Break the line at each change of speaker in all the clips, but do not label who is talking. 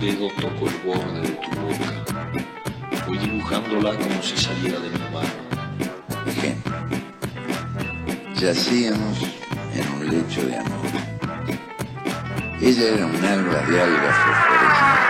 dedo toco el borde de tu boca. Voy dibujándola como si saliera de mi mano.
Ejemplo. Yacíamos en un lecho de amor. Ella era un alba de algas fosforescentes.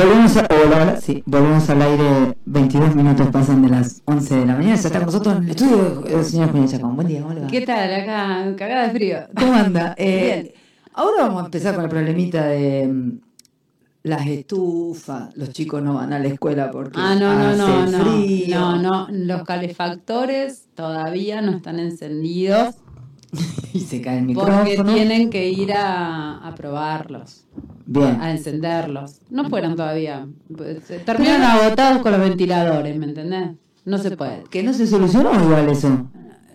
Volvemos, a, hola, sí, volvemos al aire, 22 minutos pasan de las 11 de la mañana, ya está con nosotros en el estudio el señor Julián Chacón. Buen día, ¿cómo le va?
¿Qué tal? Acá, cagada de frío.
¿Cómo anda? Eh,
Bien.
ahora vamos a empezar con el problemita de mm, las estufas, los chicos no van a la escuela porque
Ah, no, no, no.
frío.
No, no. Los calefactores todavía no están encendidos
Y se cae el
porque
micrófono.
tienen que ir a, a probarlos,
Bien.
a encenderlos. No fueron todavía. Pues, eh, Terminaron agotados con los ventiladores, ¿me entendés? No se puede.
Que no se solucionó igual eso.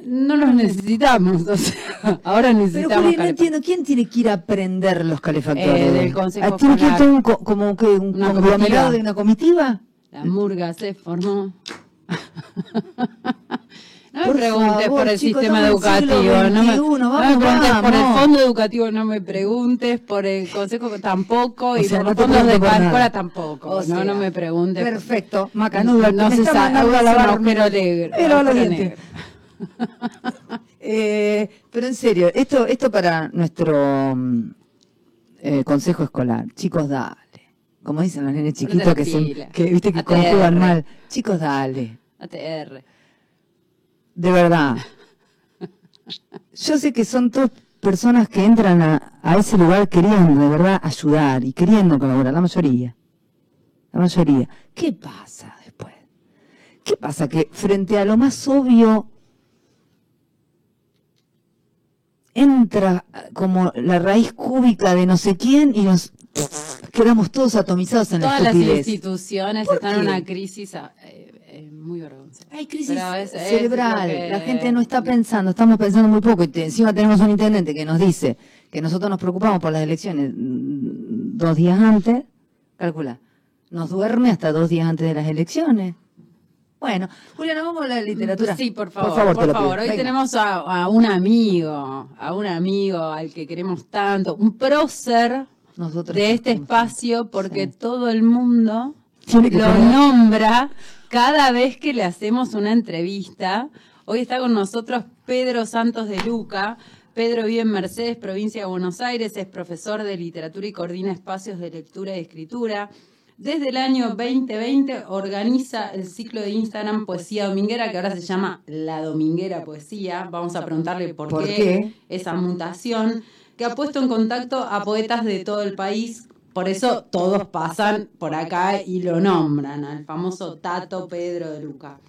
No los necesitamos, o sea, ahora
Pero
necesitamos
Juli, no
calefactores.
entiendo, ¿quién tiene que ir a prender los calefactores?
Eh, del Consejo
¿Tiene que ir todo un co- como que un
Una
conglomerado
comitiva.
de una comitiva?
La murga se formó. No me
Por
preguntes
favor,
por el
chicos,
sistema
el
educativo, no me, no me
vamos,
preguntes por el fondo educativo, no me preguntes por el consejo tampoco
O
y
sea,
por los fondos de escuela tampoco.
O sea,
no, no me preguntes.
Perfecto, Maca,
No, se sabe, agujero negro,
Pero. Eh, pero en serio, esto, esto para nuestro mm, eh, consejo escolar. Chicos, dale. Como dicen los nenes chiquitos que,
pila.
que viste que conjugan mal. Chicos, dale.
ATR.
De verdad. Yo sé que son todas personas que entran a, a ese lugar queriendo de verdad ayudar y queriendo colaborar, la mayoría. La mayoría. ¿Qué pasa después? ¿Qué pasa? Que frente a lo más obvio entra como la raíz cúbica de no sé quién y nos quedamos todos atomizados en
Todas
la
las
estupidez.
instituciones
¿Por
están en una crisis eh, eh, muy vergonzosa.
Hay crisis
es- es
cerebral,
que-
la gente no está pensando, estamos pensando muy poco y te- encima tenemos un intendente que nos dice que nosotros nos preocupamos por las elecciones mm, dos días antes, calcula, nos duerme hasta dos días antes de las elecciones. Bueno, Juliana, vamos a la literatura.
Sí, por favor,
Por favor,
por
te lo
favor.
pido.
Hoy
Venga.
tenemos a, a un amigo, a un amigo al que queremos tanto, un prócer
Nosotros
de este
somos-
espacio, porque
Sí.
todo el mundo lo nombra cada vez que le hacemos una entrevista. Hoy está con nosotros Pedro Santos de Luca. Pedro vive en Mercedes, provincia de Buenos Aires, es profesor de literatura y coordina espacios de lectura y escritura. Desde el año 2020 organiza el ciclo de Instagram Poesía Dominguera, que ahora se llama La Dominguera Poesía. Vamos a preguntarle por,
¿Por
qué,
qué?
esa mutación, que ha puesto en contacto a poetas de todo el país. Por eso todos pasan por acá y lo nombran, al famoso Tato Pedro de Luca.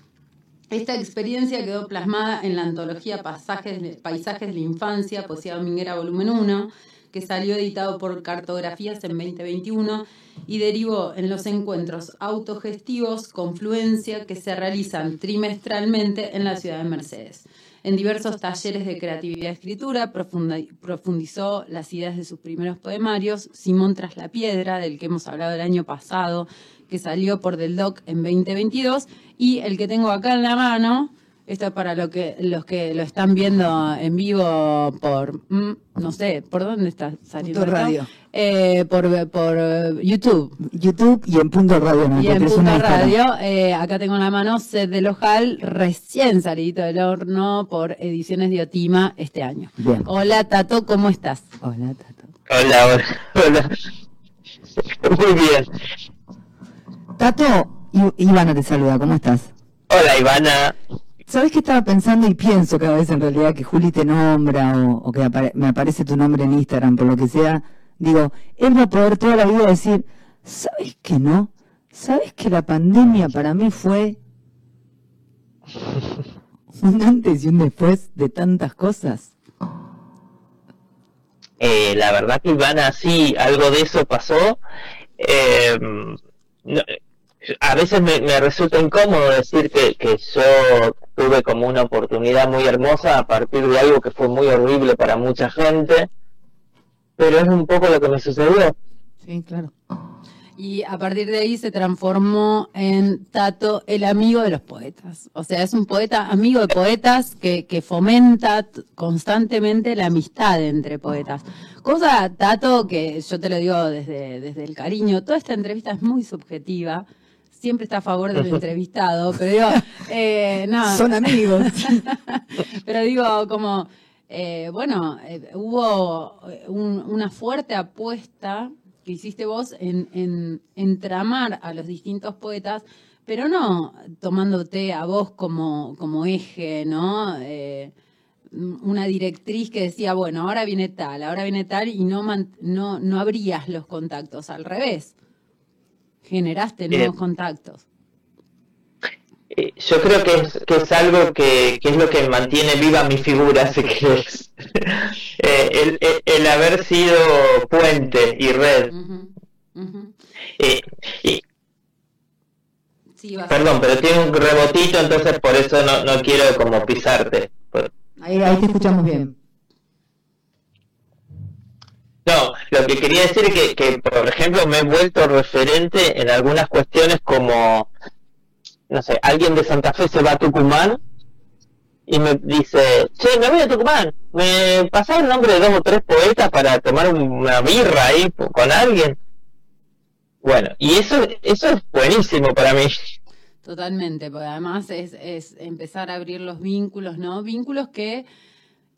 Esta experiencia quedó plasmada en la antología Pasajes Paisajes de la Infancia, Poesía Dominguera Volumen 1, que salió editado por Cartografías en 2021 y derivó en los encuentros autogestivos Confluencia que se realizan trimestralmente en la ciudad de Mercedes. En diversos talleres de creatividad y escritura profundizó las ideas de sus primeros poemarios, Simón tras la piedra, del que hemos hablado el año pasado, que salió por Del Doc en 2022, y el que tengo acá en la mano, esto es para lo que, los que lo están viendo en vivo por, mm, no sé, ¿por dónde está saliendo?
Punto radio.
Eh, por, por YouTube.
YouTube y en Punto Radio. ¿no?
Y en Punto. Radio, eh, acá tengo en la mano Sed del Ojal, recién salidito del horno por Ediciones de Otima este año.
Bien.
Hola Tato, ¿cómo estás?
Hola, Tato.
Hola, hola, hola. Muy bien.
Tato, Ivana te saluda, ¿cómo estás?
Hola, Ivana.
¿Sabes qué estaba pensando y pienso cada vez en realidad que Juli te nombra o, que apare- me aparece tu nombre en Instagram, por lo que sea? Digo, él va a poder toda la vida decir, ¿sabes que no? ¿Sabes que la pandemia para mí fue un antes y un después de tantas cosas?
Eh, la verdad que Ivana, sí, algo de eso pasó. Eh, no, a veces me, resulta incómodo decir que, que yo tuve como una oportunidad muy hermosa a partir de algo que fue muy horrible para mucha gente, pero es un poco lo que me sucedió.
Sí, claro.
Y a partir de ahí se transformó en Tato, el amigo de los poetas. O sea, es un poeta amigo de poetas que, que fomenta constantemente la amistad entre poetas. Cosa, Tato, que yo te lo digo desde, desde el cariño, toda esta entrevista es muy subjetiva. Siempre está a favor del entrevistado, pero digo, eh, no.
Son amigos.
Pero digo, como, eh, bueno, eh, hubo eh, un- una fuerte apuesta que hiciste vos en, en, en tramar a los distintos poetas, pero no tomándote a vos como, como eje, ¿no? Eh, una directriz que decía, bueno, ahora viene tal, ahora viene tal, y no, no, no abrías los contactos, al revés. Generaste nuevos
Eh,
contactos.
Eh, Yo creo que es, que es algo que, que es lo que mantiene viva mi figura, así que es eh, el, el- el haber sido puente y red. Eh, y,
Sí,
perdón, pero tiene un rebotito, entonces por eso no, no quiero como pisarte.
Ahí, ahí te escuchamos bien.
No, lo que quería decir es que, que, por ejemplo, me he vuelto referente en algunas cuestiones como, no sé, alguien de Santa Fe se va a Tucumán y me dice, che, me voy a Tucumán, ¿me pasás el nombre de dos o tres poetas para tomar una birra ahí con alguien? Bueno, y eso, eso es buenísimo para mí.
Totalmente, porque además es, es empezar a abrir los vínculos, ¿no? Vínculos que,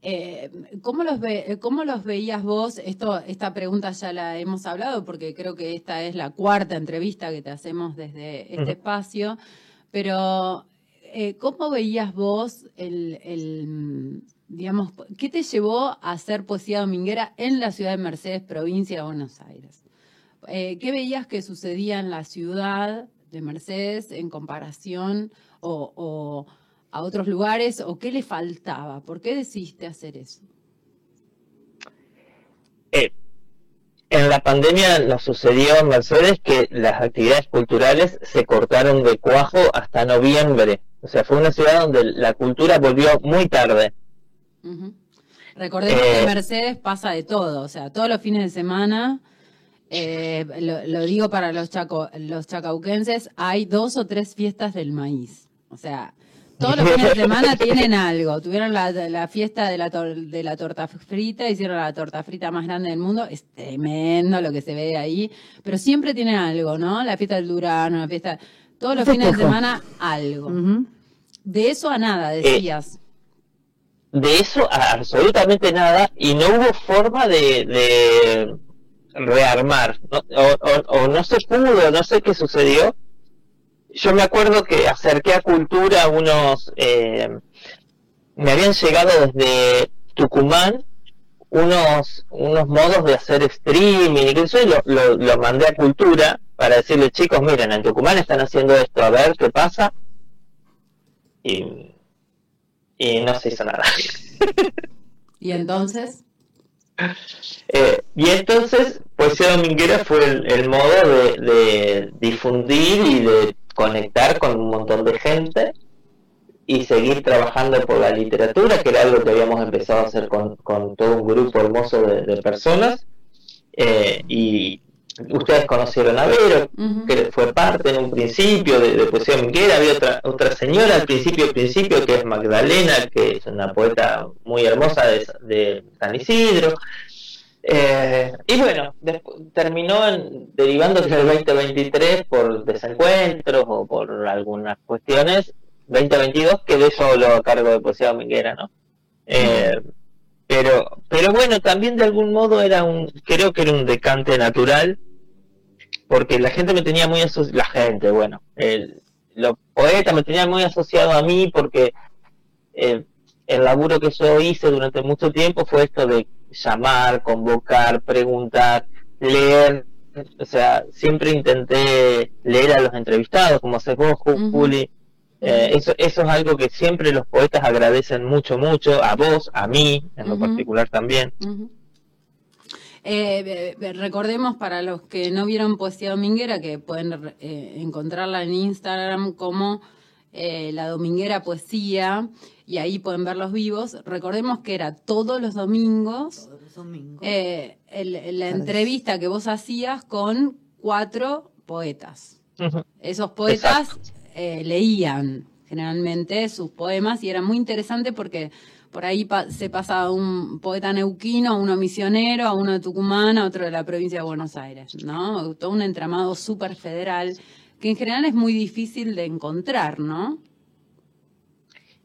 eh, ¿cómo, los ve, ¿cómo los veías vos? Esto, esta pregunta ya la hemos hablado porque creo que esta es la cuarta entrevista que te hacemos desde este espacio, pero eh, ¿cómo veías vos el, el, digamos, qué te llevó a hacer poesía dominguera en la ciudad de Mercedes, provincia de Buenos Aires? Eh, ¿Qué veías que sucedía en la ciudad de Mercedes en comparación o, o a otros lugares? ¿O qué le faltaba? ¿Por qué decidiste hacer eso?
Eh, en la pandemia nos sucedió en Mercedes que las actividades culturales se cortaron de cuajo hasta noviembre. O sea, fue una ciudad donde la cultura volvió muy tarde.
Recordemos que
Eh,
en Mercedes pasa de todo, o sea, todos los fines de semana, eh, lo, lo digo para los, chaco, los chacauquenses, hay dos o tres fiestas del maíz. O sea, todos los fines de semana tienen algo. Tuvieron la, la fiesta de la, tor- de la torta frita, hicieron la torta frita más grande del mundo. Es tremendo lo que se ve ahí, pero siempre tienen algo, ¿no? La fiesta del Durano, la fiesta... Todos los fines de semana algo. De eso a nada, decías.
De eso a absolutamente nada y no hubo forma de, de rearmar. ¿no? O, o- o no se pudo, no sé qué sucedió. Yo me acuerdo que acerqué a Cultura unos... eh, me habían llegado desde Tucumán unos unos modos de hacer streaming y que eso y lo, lo, lo mandé a Cultura para decirle chicos miren en Tucumán están haciendo esto a ver qué pasa y, y no se hizo nada.
Y entonces...
Eh, y entonces Poesía Dominguera fue el, el modo de, de difundir y de conectar con un montón de gente y seguir trabajando por la literatura, que era algo que habíamos empezado a hacer con, con todo un grupo hermoso de, de personas. Eh, y ustedes conocieron a Vero, que fue parte en un principio de, de Poesía Dominguera. Había otra, otra señora al principio, al principio, que es Magdalena, que es una poeta muy hermosa de, de San Isidro. Eh, y bueno, terminó en, derivándose el 2023 por desencuentros o por algunas cuestiones. 2022 quedé solo a cargo de Poesía Dominguera, ¿no? Eh, pero, pero bueno, también de algún modo era un, creo que era un decante natural, porque la gente me tenía muy asociado, la gente, bueno, el, los poetas me tenían muy asociado a mí porque eh, el laburo que yo hice durante mucho tiempo fue esto de llamar, convocar, preguntar, leer, o sea, siempre intenté leer a los entrevistados, como haces vos. Juli. Eh, eso, eso es algo que siempre los poetas agradecen mucho, mucho, a vos, a mí, en lo particular también.
Eh, eh, recordemos para los que no vieron Poesía Dominguera que pueden eh, encontrarla en Instagram como La Dominguera Poesía y ahí pueden ver los vivos. Recordemos que era todos los domingos eh, el- la entrevista que vos hacías con cuatro poetas. Esos poetas eh, leían generalmente sus poemas y era muy interesante porque por ahí pa- se pasa a un poeta neuquino, a uno misionero, a uno de Tucumán, a otro de la provincia de Buenos Aires, ¿no? Todo un entramado súper federal que en general es muy difícil de encontrar, ¿no?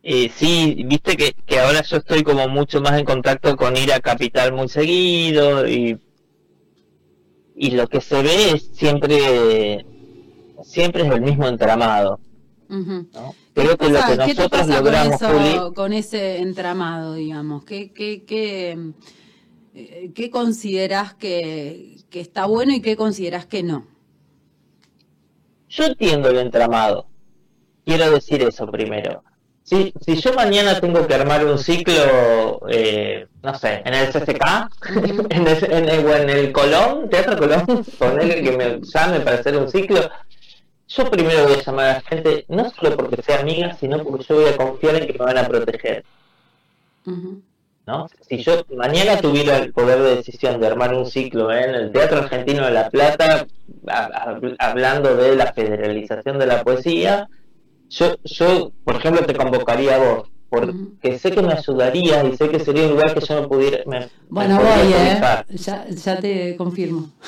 Eh, sí, viste que, que ahora yo estoy como mucho más en contacto con ir a Capital muy seguido y, y lo que se ve es siempre, siempre es el mismo entramado.
Ujú.
¿no?
¿Qué
Creo que lo
pasa-
que
qué te
nosotros logramos,
con,
Juli,
eso- con ese entramado, digamos? ¿Qué, qué, qué, eh, qué considerás que, que está bueno y qué considerás que no?
yo entiendo el entramado. Quiero decir eso primero. Si, si yo mañana tengo que armar un ciclo, eh, no sé, en el CCK, en el, en el- o en el Colón, Teatro Colón, ponerle que me llame para hacer un ciclo, yo primero voy a llamar a la gente, no solo porque sea amiga, sino porque yo voy a confiar en que me van a proteger. ¿no? Si yo mañana tuviera el poder de decisión de armar un ciclo en el Teatro Argentino de La Plata, a- a- hablando de la federalización de la poesía, yo, yo, por ejemplo, te convocaría a vos, porque sé que me ayudarías y sé que sería un lugar que yo no pudiera... me- me
Bueno,
podría
voy, ¿eh? Ya, ya te confirmo.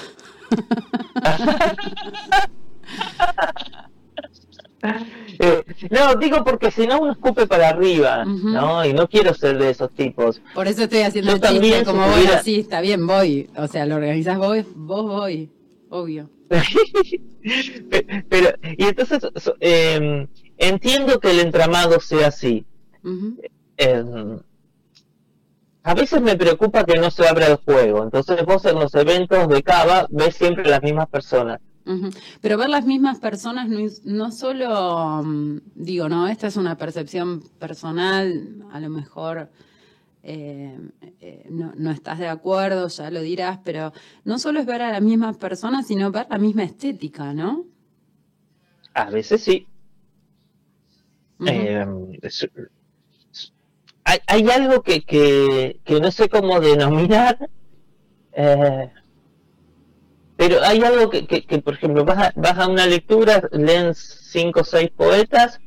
Eh, no, digo porque si no uno escupe para arriba. ¿no? Y no quiero ser de esos tipos.
Por eso estoy haciendo
Yo
el chiste,
también,
como voy
tuviera-
así, está bien, voy. O sea, lo organizás vos, vos voy, obvio.
Pero, y entonces, eh, entiendo que el entramado sea así. Eh, a veces me preocupa que no se abra el juego. Entonces vos en los eventos de Cava ves siempre las mismas personas.
Pero ver las mismas personas no, no solo, mm, digo, no, esta es una percepción personal, a lo mejor eh, eh, no, no estás de acuerdo, ya lo dirás, pero no solo es ver a las mismas personas, sino ver la misma estética, ¿no?
A veces sí. Eh, es- hay, hay algo que, que, que no sé cómo denominar, eh, pero hay algo que, que, por ejemplo, vas a, vas a una lectura, leen cinco o seis poetas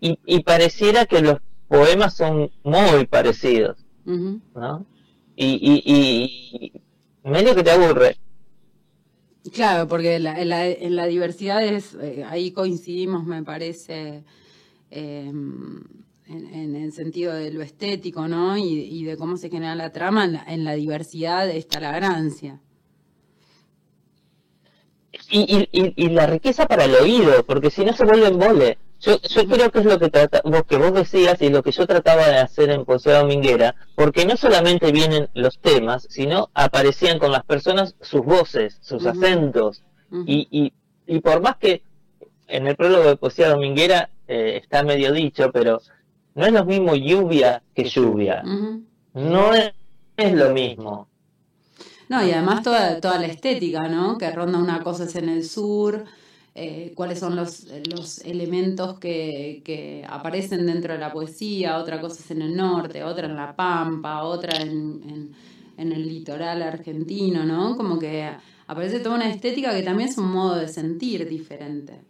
y, y pareciera que los poemas son muy parecidos. ¿no? Y, y, medio que te aburre.
Claro, porque la- en, la, en la diversidad es, eh, ahí coincidimos, me parece, eh, en, en el sentido de lo estético, ¿no? Y, y de cómo se genera la trama, en la, en la diversidad está la ganancia.
y, y, y, y la riqueza para el oído, porque si no se vuelve en vole. Yo, yo creo que es lo que, trata, vos, que vos decías y lo que yo trataba de hacer en Poesía Dominguera, porque no solamente vienen los temas, sino aparecían con las personas sus voces, sus acentos. Y, y por más que en el prólogo de Poesía Dominguera eh, está medio dicho, pero no es lo mismo lluvia que lluvia. No es, es lo mismo.
No, y además toda, toda la estética, ¿no? Que ronda una cosa es en el sur, eh, cuáles son los, los elementos que, que aparecen dentro de la poesía, otra cosa es en el norte, otra en la Pampa, otra en, en, en el litoral argentino, ¿no? Como que aparece toda una estética que también es un modo de sentir diferente.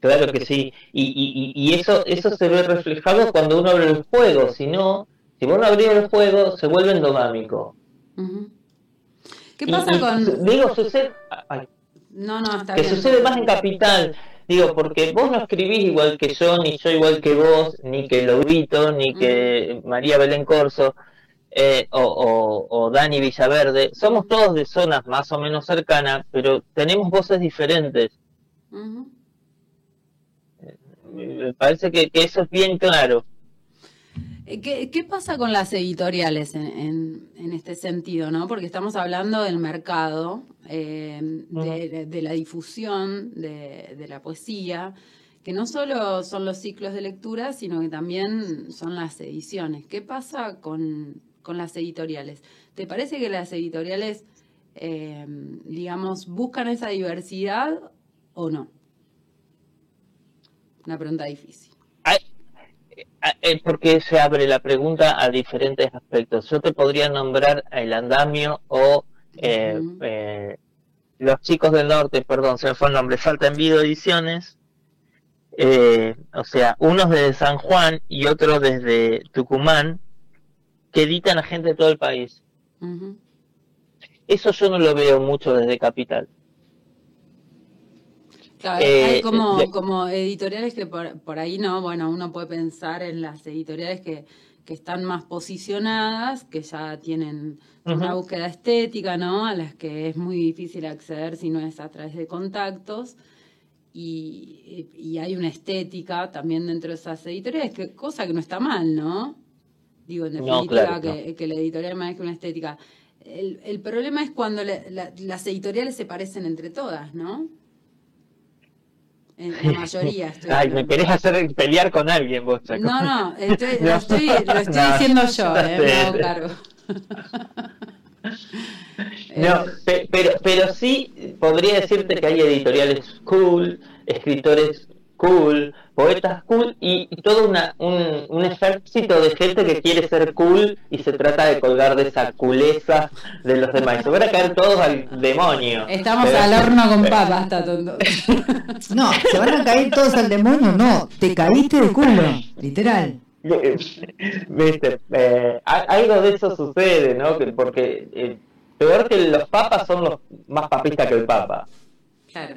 Claro que sí, y, y, y eso, eso se ve reflejado cuando uno abre el juego, si no, si vos no abrís el juego, se vuelve endogámico.
¿Qué pasa
y
con...?
Digo, sucede, ay,
No, no, está
que
bien.
sucede más en Capital, digo, porque vos no escribís igual que yo, ni yo igual que vos, ni que Laurito, ni que María Belén Corso, eh, o, o, o Dani Villaverde, somos todos de zonas más o menos cercanas, pero tenemos voces diferentes.
Ujú.
Me parece que, que eso es bien claro.
Eh, ¿Qué, qué pasa con las editoriales en, en- en este sentido? ¿no? Porque estamos hablando del mercado, eh, de, de- de la difusión de, de la poesía, que no solo son los ciclos de lectura, sino que también son las ediciones. ¿Qué pasa con, con las editoriales. ¿Te parece que las editoriales, eh, digamos, buscan esa diversidad o no? Una pregunta difícil.
Eh, porque se abre la pregunta a diferentes aspectos. Yo te podría nombrar el andamio o eh, eh, los chicos del norte, perdón, se me fue el nombre, falta en video ediciones. o sea, unos desde San Juan y otros desde Tucumán, que editan a gente de todo el país. Eso yo no lo veo mucho desde Capital.
Claro, hay eh, como, como editoriales que por, ahí no, bueno, uno puede pensar en las editoriales que, que están más posicionadas, que ya tienen una búsqueda estética, ¿no? A las que es muy difícil acceder si no es a través de contactos. Y, y hay una estética también dentro de esas editoriales, que, cosa que no está mal, ¿no? Digo, en definitiva, que, que, la editorial maneje una estética. El, el problema es cuando las editoriales se parecen entre todas, ¿no? En la mayoría. Estoy
Ay, me querés hacer pelear con alguien vos,
Chaco. No, no, estoy, lo estoy, lo estoy diciendo yo, eh, me hago cargo.
No, pero, pero sí podría decirte que hay editoriales cool, escritores cool, poetas cool y, todo una, un, un, ejército de gente que quiere ser cool y se trata de colgar de esa culeza de los demás. Se van a caer todos al demonio.
Estamos al horno con papas, está tonto.
No, se van a caer todos al demonio, no, te caíste de culo, literal.
Viste, eh, algo de eso sucede, ¿no? Porque eh, peor que los papas son los más papistas que el papa.
Claro,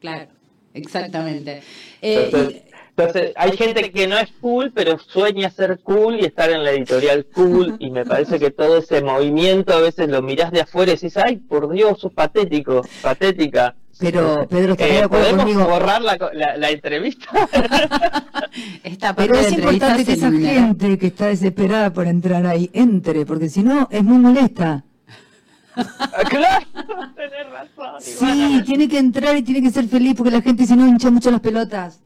claro. Exactamente.
Eh, entonces, hay gente que no es cool, pero sueña ser cool y estar en la editorial cool. Y me parece que todo ese movimiento a veces lo mirás de afuera y decís, ay, por Dios, sos patético, patética.
Pero, Pedro,
eh, ¿podemos borrar la, la, entrevista?
pero es importante que esa gente que está desesperada por entrar ahí entre, porque si no es muy molesta.
Claro, tenés razón.
Sí, tiene que entrar y tiene que ser feliz porque la gente si no hincha mucho las pelotas.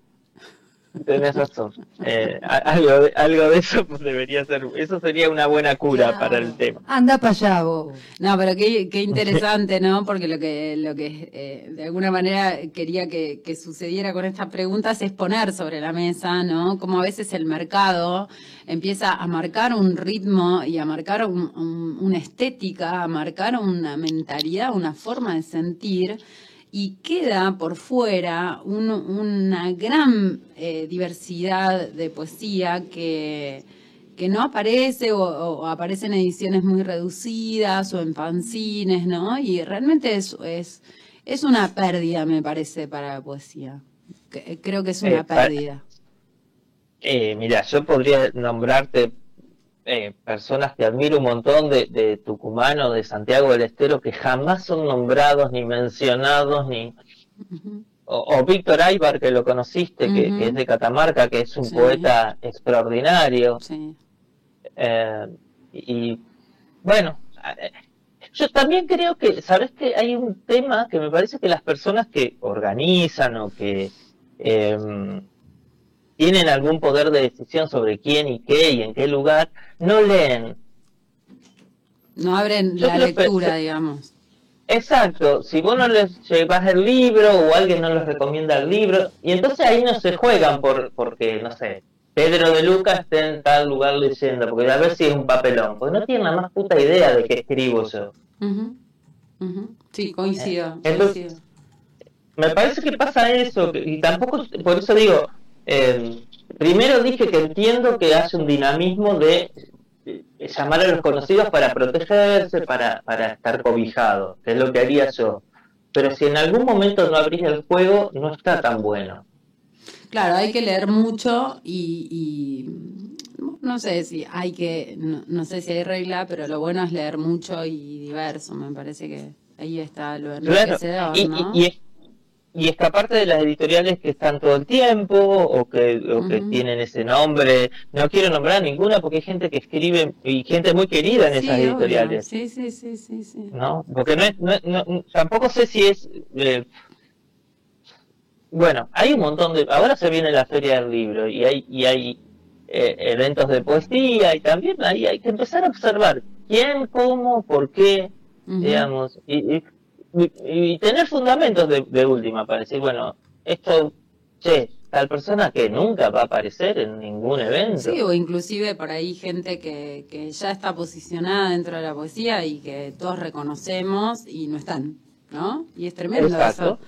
Tenés razón. Eh, algo, de, algo de eso pues, debería ser. Eso sería una buena cura para el tema.
Anda para allá vos.
No, pero qué, qué interesante, ¿no? Porque lo que, lo que eh, de alguna manera quería que, que, sucediera con estas preguntas es poner sobre la mesa, ¿no? Como a veces el mercado empieza a marcar un ritmo y a marcar una estética, a marcar una mentalidad, una forma de sentir y queda por fuera una gran eh, diversidad de poesía que, que no aparece o, aparece en ediciones muy reducidas o en fanzines, ¿no? Y realmente es, es, es una pérdida, me parece, para la poesía. Creo que es una eh, pérdida.
Eh, mira, yo podría nombrarte eh, personas que admiro un montón de, de Tucumán o de Santiago del Estero que jamás son nombrados ni mencionados ni o, Víctor Aybar que lo conociste que, es de Catamarca que es un poeta extraordinario. Eh, y bueno eh, yo también creo que sabes que hay un tema que me parece que las personas que organizan o que eh, tienen algún poder de decisión sobre quién y qué y en qué lugar, no leen.
No abren la lectura, digamos.
Exacto, si vos no les llevas el libro o alguien no les recomienda el libro, y entonces ahí no se juegan por porque, no sé, Pedro de Lucas está en tal lugar leyendo, porque a ver si es un papelón, porque no tienen la más puta idea de qué escribo yo.
Sí, coincido.
Entonces, me parece que pasa eso, y tampoco, por eso digo, eh, primero dije que entiendo que hace un dinamismo de llamar a los conocidos para protegerse, para, para estar cobijado, que es lo que haría yo. Pero si en algún momento no abrís el juego, no está tan bueno.
Claro, hay que leer mucho y, no sé si hay que, no, sé si hay regla, pero lo bueno es leer mucho y diverso, me parece que ahí está lo enriquecedor,
¿no? y, y escaparte de las editoriales que están todo el tiempo o que, que tienen ese nombre. No quiero nombrar ninguna porque hay gente que escribe y gente muy querida en esas editoriales.
Sí, sí, sí, sí, sí.
¿No? Porque no, no, tampoco sé si es... Eh, bueno, hay un montón de... Ahora se viene la feria del libro y hay, y hay eh, eventos de poesía y también ahí hay que empezar a observar quién, cómo, por qué, digamos, y, y- y- y tener fundamentos de, de última para decir, bueno, esto, che, tal persona que nunca va a aparecer en ningún evento.
Sí, o inclusive por ahí gente que, que ya está posicionada dentro de la poesía y que todos reconocemos y no están, ¿no? Y es tremendo
Exacto.
eso.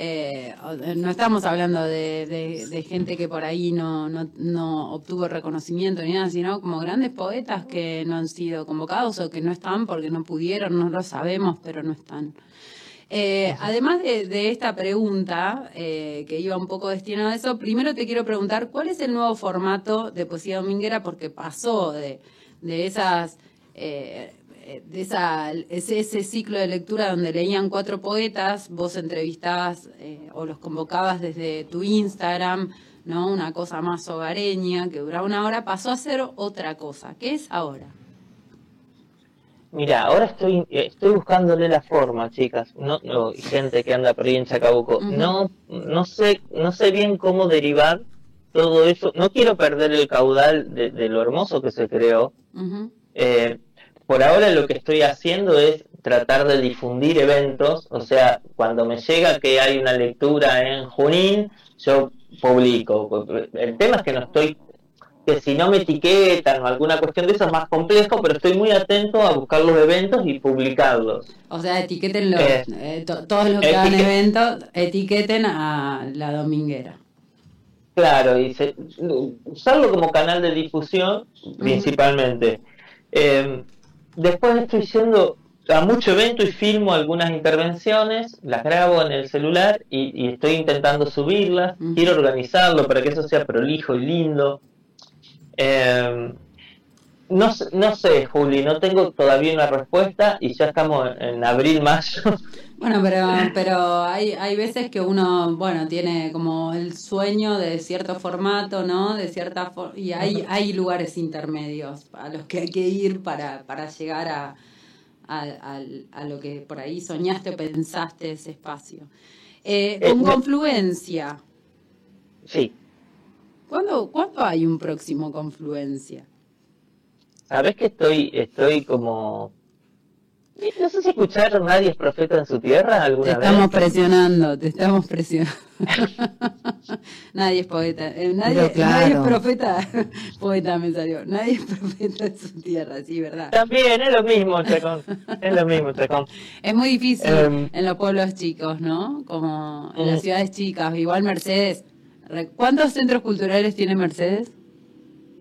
Eh, no estamos hablando de, de- de gente que por ahí no, no, no obtuvo reconocimiento ni nada, sino como grandes poetas que no han sido convocados o que no están porque no pudieron, no lo sabemos, pero no están. Eh, además de, de esta pregunta, eh, que iba un poco destinada a eso, primero te quiero preguntar, ¿cuál es el nuevo formato de poesía dominguera? Porque pasó de, de esas... eh, de esa, ese, ese ciclo de lectura donde leían cuatro poetas, vos entrevistabas eh, o los convocabas desde tu Instagram, ¿no? Una cosa más hogareña que duraba una hora, pasó a ser otra cosa. ¿Qué es ahora?
Mira, ahora estoy estoy buscándole la forma, chicas. No, gente que anda por ahí en Chacabuco. No, no sé, no sé bien cómo derivar todo eso. No quiero perder el caudal de, de lo hermoso que se creó. Eh, por ahora lo que estoy haciendo es tratar de difundir eventos. O sea, cuando me llega que hay una lectura en Junín, yo publico. El tema es que no estoy que si no me etiquetan o alguna cuestión de eso es más complejo, pero estoy muy atento a buscar los eventos y publicarlos.
O sea, etiqueten
Eh,
eh, to- todos los que hagan eventos, etiqueten a la dominguera.
Claro, y se- usarlo como canal de difusión principalmente. Eh, después estoy yendo a mucho evento y filmo algunas intervenciones, las grabo en el celular y, y estoy intentando subirlas. Quiero organizarlo para que eso sea prolijo y lindo. Eh, no, sé- no sé, Juli, no tengo todavía una respuesta y ya estamos en, abril, mayo.
Bueno, pero, pero hay, hay veces que uno, bueno, tiene como el sueño de cierto formato, ¿no? De cierta for- y hay, hay lugares intermedios a los que hay que ir para, para llegar a, a, lo que por ahí soñaste o pensaste ese espacio. Eh,
Eh,
con confluencia,
Sí,
¿cuándo, ¿cuándo hay un próximo confluencia?
Sabes que estoy, estoy como... No sé si escucharon Nadie es profeta en su tierra
Te
alguna
estamos
vez.
presionando, te estamos presionando. nadie es poeta, eh, nadie,
claro.
nadie es profeta, poeta me salió, nadie es profeta en su tierra, sí, verdad.
También es lo mismo, Chacón. Es lo mismo, Chacón.
Es muy difícil
Em.
en los pueblos chicos, ¿no? Como en las
Mm.
ciudades chicas, igual Mercedes. ¿Cuántos centros culturales tiene Mercedes?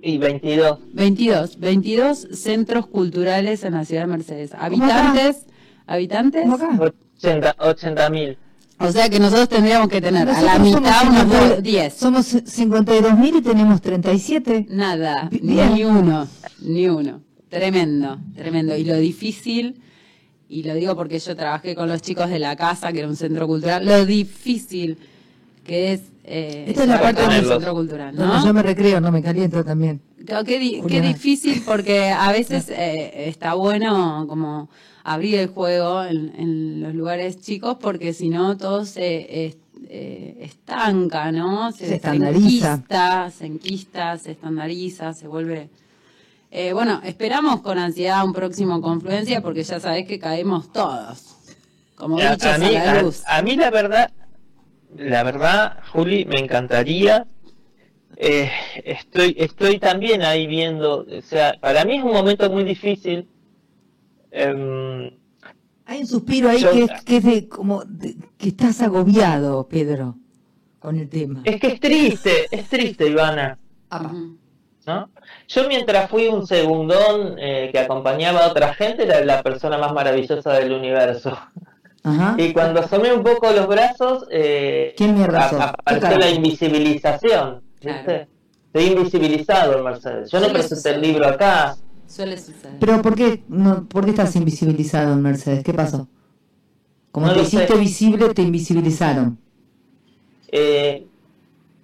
Y 22.
22, 22 centros culturales en la ciudad de Mercedes. Habitantes, habitantes.
¿Cómo acá?
80 80 mil.
O sea que nosotros tendríamos que tener a la
somos
mitad unos
50
do- 10.
Somos 52.000 y tenemos 37.
Nada,
Bien.
ni uno, ni uno. Tremendo, tremendo. Y lo difícil, y lo digo porque yo trabajé con los chicos de la casa, que era un centro cultural, lo difícil que es eh,
Esta es la parte
donde-
centro cultural,
Donde
¿no?
yo me recreo, no me caliento también.
Claro, Qué, di- qué difícil porque a veces eh, está bueno como abrir el juego en, en los lugares chicos porque si no todo se eh, estanca, ¿no?
Se estandariza.
enquista, se enquista, se estandariza, se vuelve... Eh, bueno, esperamos con ansiedad un próximo confluencia porque ya sabés que caemos todos, como
A, a
a,
mí, a mí la verdad, la verdad, Juli, me encantaría. Eh, estoy, estoy también ahí viendo, o sea, para mí es un momento muy difícil. Em,
Hay un suspiro ahí
Yo-
que, es- que es de como de- que estás agobiado, Pedro, con el tema.
es que es triste, es triste, Ivana.
Ujú.
¿no? Yo mientras fui un segundón eh, que acompañaba a otra gente, era la persona más maravillosa del universo.
Ajá.
Y cuando asomé un poco los brazos, eh,
¿Quién me arrasó?
a- apareció
¿Qué
la
carajo?
invisibilización. ¿viste?
Claro.
Estoy invisibilizado, Mercedes. Yo no presenté
sucede.
el libro acá.
Suele suceder.
Pero ¿por qué, no, ¿por qué estás invisibilizado, Mercedes? ¿Qué pasó? Como
No
te
lo
hiciste
sé.
visible, te invisibilizaron.
Eh,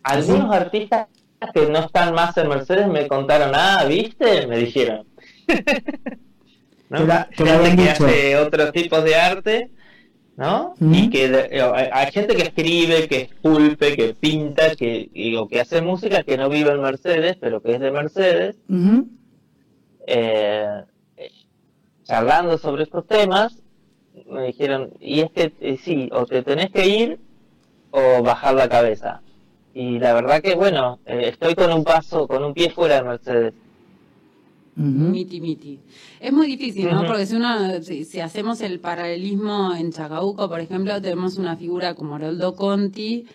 algunos artistas que no están más en Mercedes me contaron, ah, ¿viste? Me dijeron. ¿No?
Te la- te
Gente que
dicho.
hace otros tipos de arte ¿no? Y que de- eh, hay gente que escribe, que esculpe, que pinta, que, y- o que hace música que no vive en Mercedes, pero que es de Mercedes, eh, eh, charlando sobre estos temas, me dijeron, y es que eh, sí, o te tenés que ir o bajar la cabeza. Y la verdad que, bueno, eh, estoy con un paso, con un pie fuera de Mercedes.
Miti, miti. Es muy difícil, ¿no? Porque si uno, si, si hacemos el paralelismo en Chacabuco, por ejemplo, tenemos una figura como Haroldo Conti,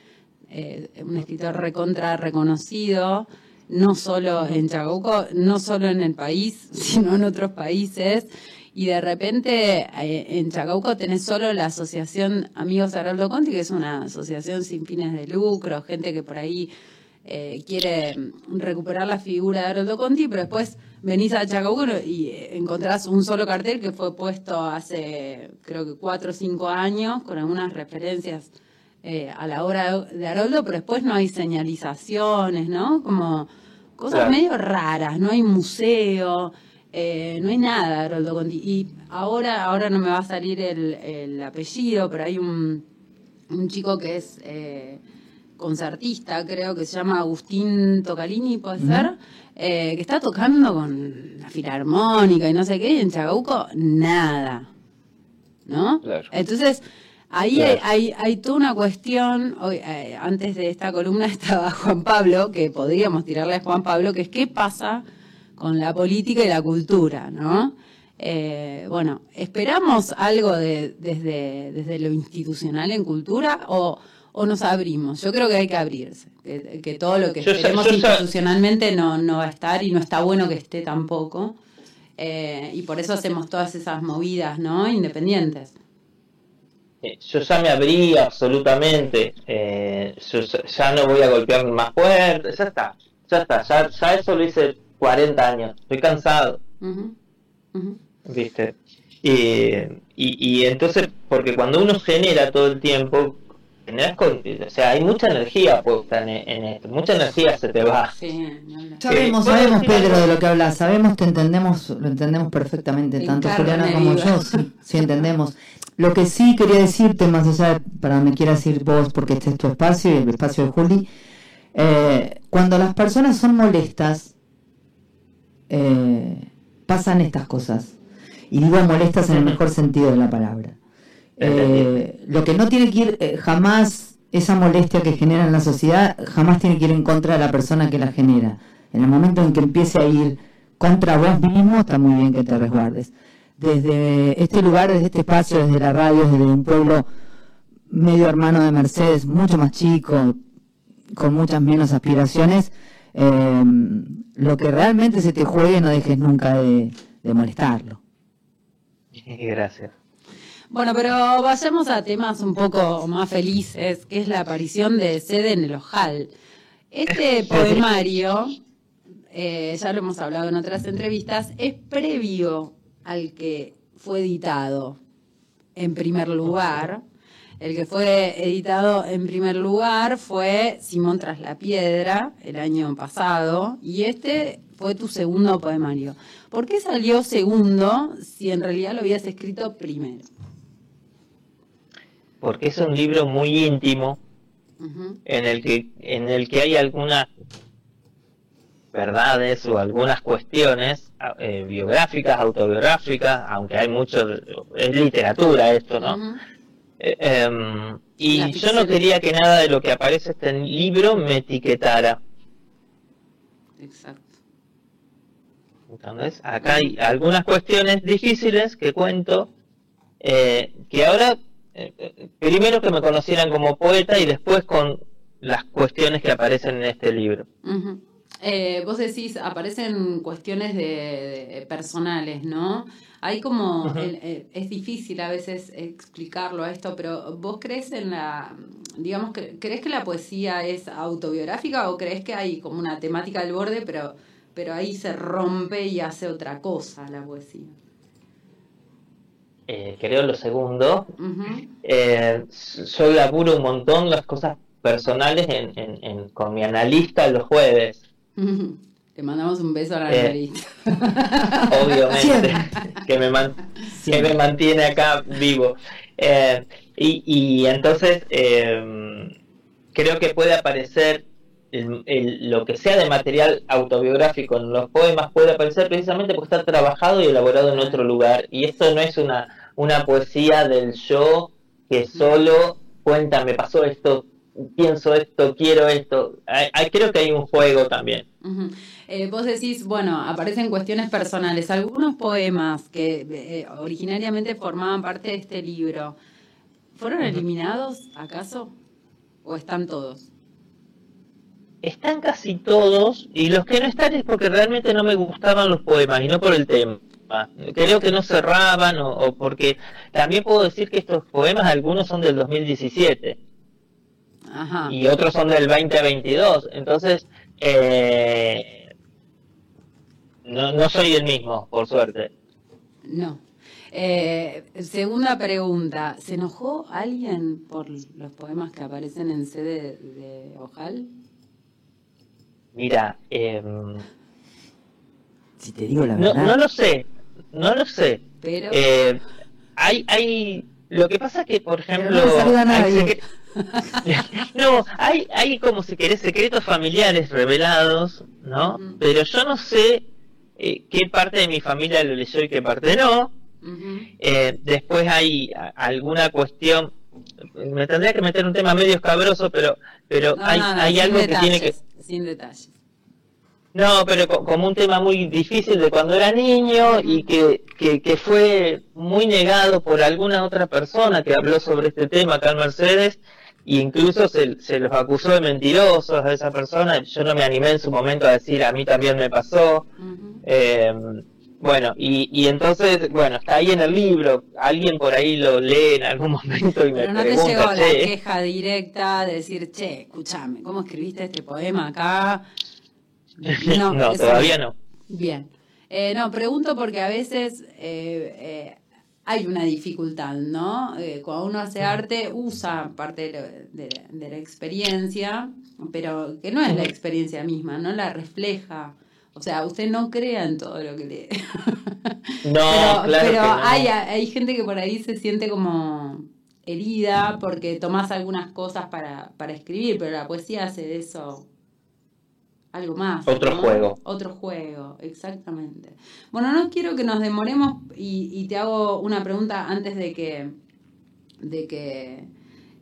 eh, un escritor recontra reconocido, no solo en Chacabuco, no solo en el país, sino en otros países. Y de repente eh, en Chacabuco tenés solo la asociación Amigos de Haroldo Conti, que es una asociación sin fines de lucro, gente que por ahí eh, quiere recuperar la figura de Haroldo Conti, pero después venís a Chacabuco y encontrás un solo cartel que fue puesto hace creo que cuatro o cinco años con algunas referencias eh, a la obra de Haroldo, pero después no hay señalizaciones, ¿no? Como cosas
Claro.
medio raras, no hay museo, eh, no hay nada de Haroldo Conti. Y ahora, ahora no me va a salir el, el apellido, pero hay un, un chico que es eh, concertista, creo que se llama Agustín Tocalini, puede ser, eh, que está tocando con la filarmónica y no sé qué, y en Chacabuco nada. ¿No?
Claro.
Entonces, ahí
Claro.
hay, hay, hay toda una cuestión, hoy, eh, antes de esta columna estaba Juan Pablo, que podríamos tirarle a Juan Pablo, que es qué pasa con la política y la cultura, ¿no? Eh, bueno, ¿esperamos algo de, desde, desde lo institucional en cultura o, o nos abrimos? Yo creo que hay que abrirse, que, que todo lo que
Yo
esperemos
yo sa-
institucionalmente no, no va a estar y no está bueno que esté tampoco. Eh, y por eso hacemos todas esas movidas, ¿no? Independientes.
Eh, Yo ya me abrí absolutamente, eh, yo ya- no voy a golpear más fuerte, ya está, ya está, ya, ya eso lo hice 40 años, estoy cansado. ¿viste? Y, y, y entonces, porque cuando uno genera todo el tiempo, o sea, hay mucha energía puesta en, en esto, mucha energía se te va.
Sí.
Sabemos,
¿puedo
sabemos,
decir
Pedro, de lo que hablas. Sabemos, te entendemos, lo entendemos perfectamente,
En
tanto Juliana como yo, sí, sí entendemos. Lo que sí quería decirte, más allá para donde quieras ir vos, porque este es tu espacio y el espacio de Juli, eh, cuando las personas son molestas, eh, pasan estas cosas. Y digo molestas en el mejor sentido de la palabra. Eh, lo que no tiene que ir eh, jamás, esa molestia que genera en la sociedad, jamás tiene que ir en contra de la persona que la genera. En el momento en que empiece a ir contra vos mismo, está muy bien que te resguardes. Desde este lugar, desde este espacio, desde la radio, desde un pueblo medio hermano de Mercedes, mucho más chico, con muchas menos aspiraciones, eh, lo que realmente se te juegue no dejes nunca de, de molestarlo.
Gracias.
Bueno, pero vayamos a temas un poco más felices, que es la aparición de Sede en el Ojal. Este poemario, eh, ya lo hemos hablado en otras entrevistas, es previo al que fue editado en primer lugar. El que fue editado en primer lugar fue Simón tras la piedra el año pasado y este fue tu segundo poemario. ¿Por qué salió segundo si en realidad lo habías escrito primero?
Porque es un libro muy íntimo, en el que en el que hay algunas verdades o algunas cuestiones eh, biográficas, autobiográficas, aunque hay mucho, es literatura esto, ¿no? Eh, em, y yo no quería que nada de lo que aparece este libro me etiquetara.
Exacto.
¿entendés? Acá hay algunas cuestiones difíciles que cuento, eh, que ahora, eh, primero que me conocieran como poeta y después con las cuestiones que aparecen en este libro.
Ujú. Eh, vos decís, aparecen cuestiones de, de- personales, ¿no? Hay como,
Ujú.
el- eh, es difícil a veces explicarlo a esto, pero vos crees en la, digamos, cre- ¿crees que la poesía es autobiográfica o crees que hay como una temática al borde, pero, pero ahí se rompe y hace otra cosa la poesía?
Eh, creo lo segundo. Eh, yo laburo un montón las cosas personales en, en- en- con mi analista los jueves,
Te mandamos un beso a la
Eh,
analista.
obviamente, que me, man- que me mantiene acá vivo. Eh, Y, y entonces eh, creo que puede aparecer el- el- lo que sea de material autobiográfico en los poemas puede aparecer precisamente porque está trabajado y elaborado en otro lugar. Y esto no es una, una poesía del yo que solo cuenta, me pasó esto, pienso esto, quiero esto. Hay- hay- creo que hay un juego también.
Eh, vos decís, bueno, aparecen cuestiones personales. Algunos poemas que eh, originariamente formaban parte de este libro, ¿fueron eliminados acaso? ¿O están todos?
Están casi todos, y los que no están es porque realmente no me gustaban los poemas y no por el tema. Creo que no cerraban o, o porque también puedo decir que estos poemas algunos son del 2017
Ajá.
y otros son del 2022. Entonces, eh, no, no soy el mismo, por suerte.
No. Eh, segunda pregunta, ¿se enojó alguien por los poemas que aparecen en sede de Ojal?
Mira, em,
Si te digo la
no,
verdad.
no lo sé, no lo sé.
Pero...
Eh, hay, hay, lo que pasa que, por ejemplo,
no
hay no, hay, hay como si querés secretos familiares revelados, ¿no? Pero yo no sé eh, qué parte de mi familia lo leyó y qué parte no. Eh, después hay alguna cuestión, me tendría que meter un tema medio escabroso, pero, pero
No,
hay,
no,
hay algo que tiene que,
Sin detalles.
No, pero co- como un tema muy difícil de cuando era niño y que, que, que fue muy negado por alguna otra persona que habló sobre este tema acá en Mercedes, e incluso se, se los acusó de mentirosos a esa persona. Yo no me animé en su momento a decir, a mí también me pasó. Eh, bueno, y, y entonces, bueno, está ahí en el libro, alguien por ahí lo lee en algún momento y me
Pero no te llegó
pregunta,
la
"Che,
queja directa de decir, che, escúchame, ¿cómo escribiste este poema acá?
No,
eso
todavía no.
Bien. Eh, no, pregunto porque a veces eh, eh, hay una dificultad, ¿no? Eh, cuando uno hace arte, usa parte de, lo- de- de la experiencia, pero que no es la experiencia misma, no la refleja. O sea, usted no crea en todo lo que lee.
No,
pero
claro
pero
que no.
hay, hay gente que por ahí se siente como herida porque tomás algunas cosas para, para escribir, pero la poesía hace de eso algo más.
Otro
¿no?
juego.
Otro juego, exactamente. Bueno, no quiero que nos demoremos y, y te hago una pregunta antes de que, de que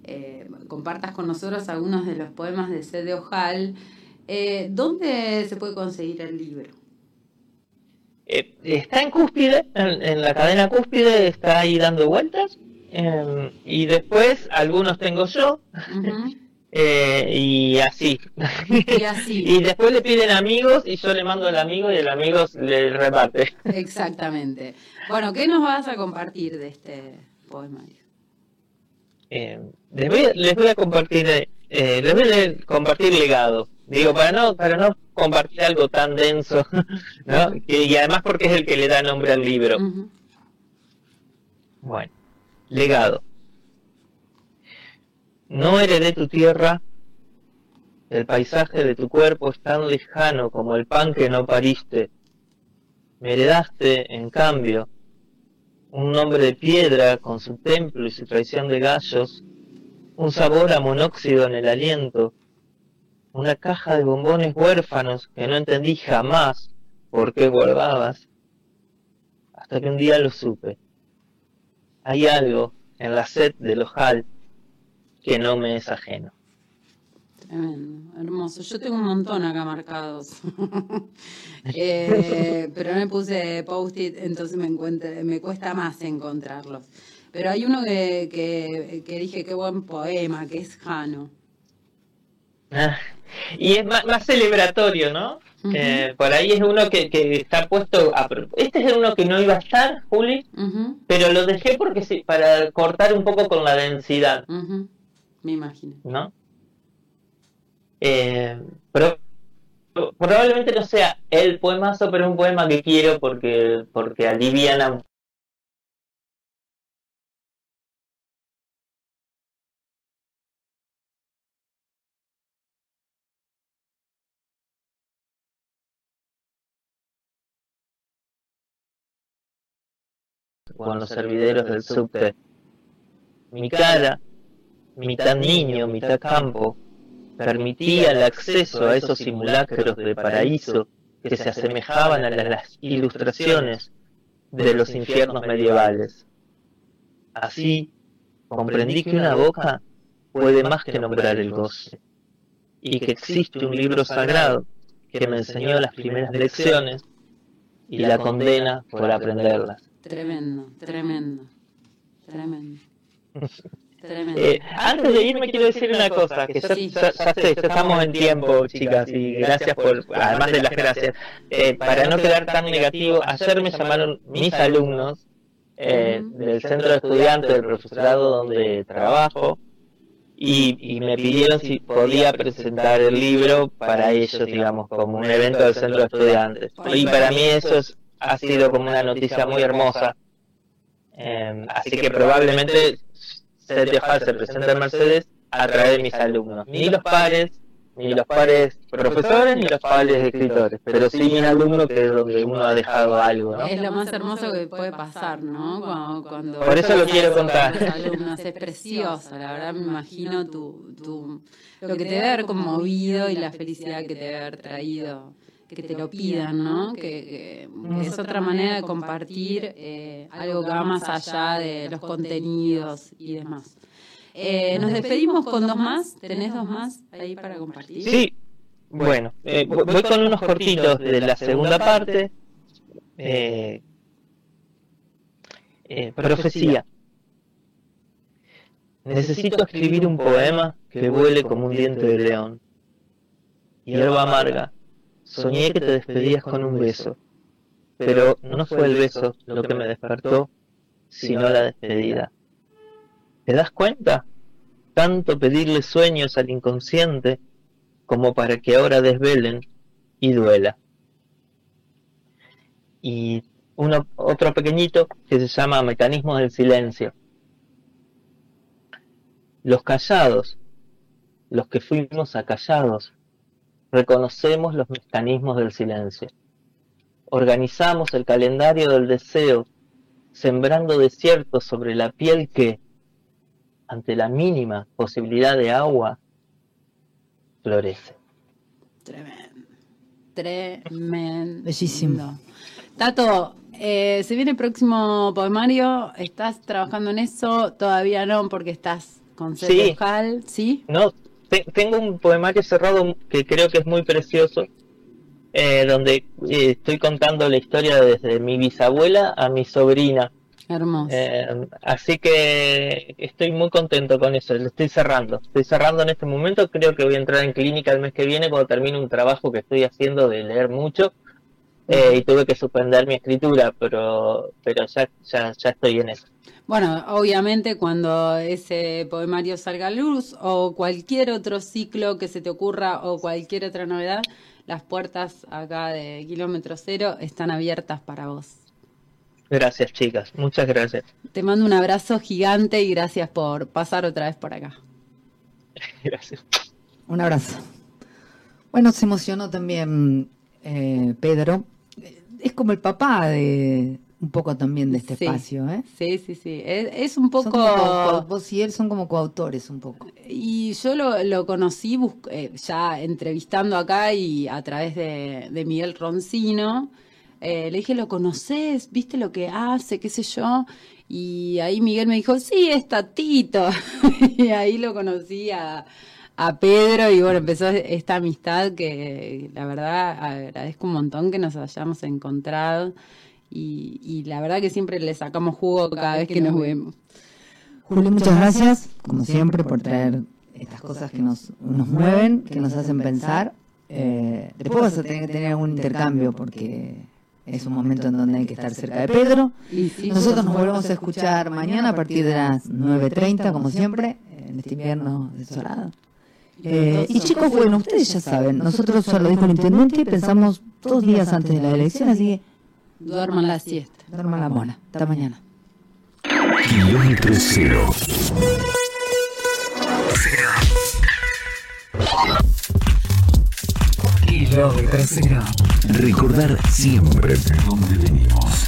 eh, compartas con nosotros algunos de los poemas de C. de Ojal. Eh, ¿Dónde se puede conseguir el libro?
Eh, está en cúspide, en, en la cadena cúspide, está ahí dando vueltas. eh, y después algunos tengo yo. Eh, y así.
Y así.
y después le piden amigos y yo le mando al amigo y el amigo le reparte.
Exactamente. Bueno, ¿qué nos vas a compartir de este poemario?
Eh, les, voy, a- les voy a compartir, eh, les voy a leer- compartir legado. Digo, para no, para no compartir algo tan denso, ¿no? Que- y además porque es el que le da nombre al libro. Bueno, legado. No heredé tu tierra, el paisaje de tu cuerpo es tan lejano como el pan que no pariste. Me heredaste, en cambio, un nombre de piedra con su templo y su traición de gallos, un sabor a monóxido en el aliento, una caja de bombones huérfanos que no entendí jamás por qué guardabas, hasta que un día lo supe. Hay algo en la sed del ojal que no me es ajeno.
Tremendo, hermoso. Yo tengo un montón acá marcados. Eh, pero no me puse post-it, entonces me, encuentre- me cuesta más encontrarlos. Pero hay uno que, que, que dije, qué buen poema, que es Jano.
Ah, y es más, más celebratorio, ¿no? Eh, por ahí es uno que, que está puesto a... Este es uno que no iba a estar, Juli, pero lo dejé porque sí, para cortar un poco con la densidad,
ujú, Me imagino.
¿no? Eh, pero probablemente no sea el poemazo, pero un poema que quiero porque, porque aliviana con los servideros del subte. mi cara, mitad niño, mitad campo, permitía el acceso a esos simulacros de paraíso que se asemejaban a las ilustraciones de los infiernos medievales. Así, comprendí que una boca puede más que nombrar el goce, y que existe un libro sagrado que me enseñó las primeras lecciones y la condena por aprenderlas.
Tremendo, tremendo, tremendo.
Eh, antes de irme quiero decir una cosa, que ya, sé, ya estamos en tiempo, chicas, y gracias por, además de las gracias, eh, para no quedar tan negativo, ayer me llamaron mis alumnos eh, del centro de estudiantes del profesorado donde trabajo, y, me pidieron si podía presentar el libro para ellos, digamos, como un evento del centro de estudiantes. Y para mí eso ha sido como una noticia muy hermosa. así que probablemente se se presenta en Mercedes a través de mis alumnos. Ni los pares, ni los pares profesores, ni los pares escritores, pero sí mis alumnos que es donde uno ha dejado algo.
Es lo más hermoso que puede pasar, ¿no? Cuando,
Por eso lo quiero contar.
es precioso, la verdad me imagino tu, tu, lo que te debe haber conmovido y la felicidad que te debe haber traído que te lo pidan, ¿no? Que, es otra manera de compartir eh, algo que va más allá de los contenidos y demás. Eh, nos despedimos con dos más. ¿Tenés dos más ahí para compartir?
Sí. Bueno, eh, voy con unos cortitos de la segunda parte. profecía. Necesito escribir un poema que vuele como un diente de león. Hierba amarga, Soñé que te despedías con un beso, pero no fue el beso lo que me despertó, sino la despedida. ¿Te das cuenta? Tanto pedirle sueños al inconsciente como para que ahora desvelen y duela. Y uno, otro pequeñito que se llama Mecanismos del Silencio. Los callados, los que fuimos acallados, reconocemos los mecanismos del silencio. Organizamos el calendario del deseo, sembrando desiertos sobre la piel que, ante la mínima posibilidad de agua, florece.
Tremendo. Tremendo.
Bellísimo.
Tato, eh, se viene el próximo poemario. ¿Estás trabajando en eso? Todavía no, porque estás con
sí.
¿sí?
No, tengo un poemario cerrado que creo que es muy precioso, eh, donde eh, estoy contando la historia desde mi bisabuela a mi sobrina.
Hermoso.
Eh, así que estoy muy contento con eso, lo estoy cerrando. Estoy cerrando en este momento, creo que voy a entrar en clínica el mes que viene cuando termine un trabajo que estoy haciendo de leer mucho. y tuve que suspender mi escritura, pero, pero ya, ya, ya estoy en eso.
Bueno, obviamente cuando ese poemario salga a luz o cualquier otro ciclo que se te ocurra o cualquier otra novedad, las puertas acá de Kilómetro Cero están abiertas para vos.
Gracias chicas, muchas gracias.
Te mando un abrazo gigante y gracias por pasar otra vez por acá.
Gracias.
Un abrazo. Bueno, se emocionó también eh, Pedro. Es como el papá de, un poco también de este espacio, ¿eh?
Sí, sí, sí. Es, un poco...
vos y él son como coautores un poco.
Y yo lo, lo conocí eh, ya entrevistando acá y a través de, de Miguel Roncino. Eh, le dije, ¿lo conoces? ¿Viste lo que hace? ¿Qué sé yo? Y ahí Miguel me dijo, sí, es Tatito. y ahí lo conocí a, a Pedro y bueno, empezó esta amistad que la verdad agradezco un montón que nos hayamos encontrado y, la verdad que siempre le sacamos jugo cada vez que nos vemos.
Julio, muchas gracias, como siempre, por traer estas cosas que nos, nos mueven, que nos hacen pensar. Eh, después vas a tener que tener algún intercambio porque es un momento en donde hay que estar cerca de Pedro. Nosotros nos volvemos a escuchar mañana a partir de las 9.30, como siempre, en este invierno desolado. Eh, y chicos, bueno, ustedes ya saben, nosotros, ya lo dijo el intendente, pensamos dos días antes de la elección, así que
Duerman la siesta.
Duerman la mona. Hasta mañana.
Kilómetro cero. Kilómetro cero. Recordar siempre de dónde venimos.